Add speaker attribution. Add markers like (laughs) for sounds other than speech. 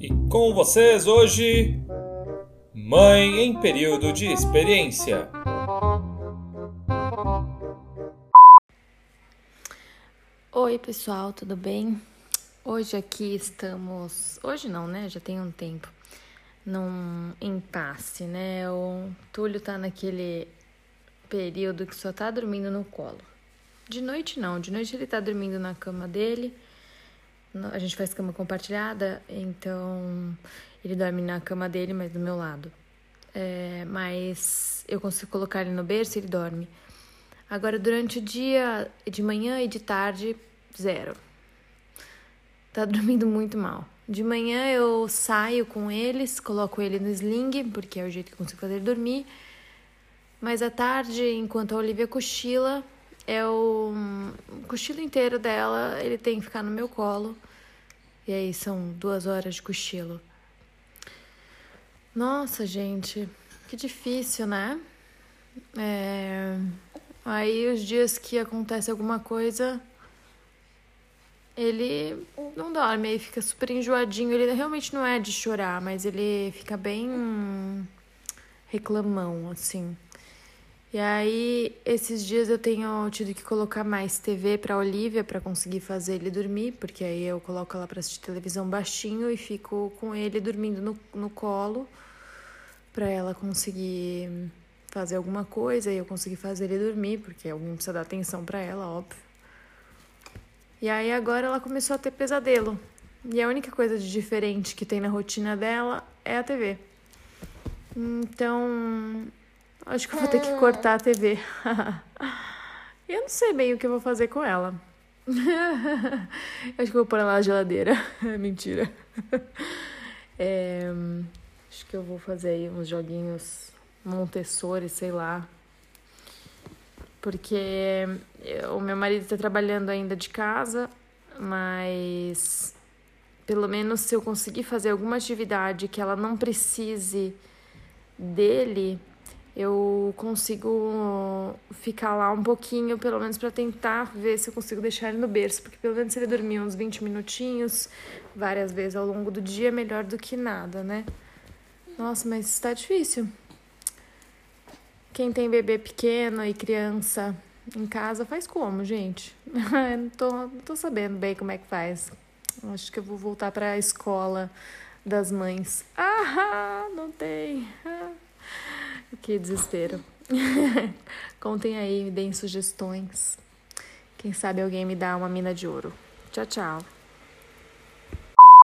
Speaker 1: E com vocês hoje, Mãe em período de experiência.
Speaker 2: Oi, pessoal, tudo bem? Hoje aqui estamos, hoje não, né? Já tem um tempo num impasse, né? O Túlio tá naquele período que só tá dormindo no colo. De noite não, de noite ele tá dormindo na cama dele. A gente faz cama compartilhada, então ele dorme na cama dele, mas do meu lado. É, mas eu consigo colocar ele no berço e ele dorme. Agora, durante o dia, de manhã e de tarde, zero. Tá dormindo muito mal. De manhã eu saio com eles, coloco ele no sling, porque é o jeito que eu consigo fazer ele dormir. Mas à tarde, enquanto a Olivia cochila, é o, cochilo inteiro dela, ele tem que ficar no meu colo. E aí são duas horas de cochilo. Nossa, gente, que difícil, né? É... Aí os dias que acontece alguma coisa, ele não dorme, aí fica super enjoadinho. Ele realmente não é de chorar, mas ele fica bem reclamão, assim. E aí, esses dias eu tenho tido que colocar mais TV pra Olivia para conseguir fazer ele dormir, porque aí eu coloco ela pra assistir televisão baixinho e fico com ele dormindo no, no colo para ela conseguir fazer alguma coisa e eu conseguir fazer ele dormir, porque alguém precisa dar atenção para ela, óbvio. E aí agora ela começou a ter pesadelo. E a única coisa de diferente que tem na rotina dela é a TV. Então, acho que eu vou ter que cortar a TV. (laughs) eu não sei bem o que eu vou fazer com ela. (laughs) acho que eu vou pôr ela na geladeira. (laughs) Mentira. É, acho que eu vou fazer aí uns joguinhos Montessori, sei lá, porque o meu marido está trabalhando ainda de casa, mas pelo menos se eu conseguir fazer alguma atividade que ela não precise dele, eu consigo ficar lá um pouquinho, pelo menos para tentar ver se eu consigo deixar ele no berço, porque pelo menos se ele dormir uns 20 minutinhos, várias vezes ao longo do dia, é melhor do que nada, né? Nossa, mas está difícil. Quem tem bebê pequeno e criança em casa faz como, gente? (laughs) eu não tô, não tô sabendo bem como é que faz. Acho que eu vou voltar para a escola das mães. Ah, não tem. Que desespero. (laughs) Contem aí, me deem sugestões. Quem sabe alguém me dá uma mina de ouro. Tchau, tchau.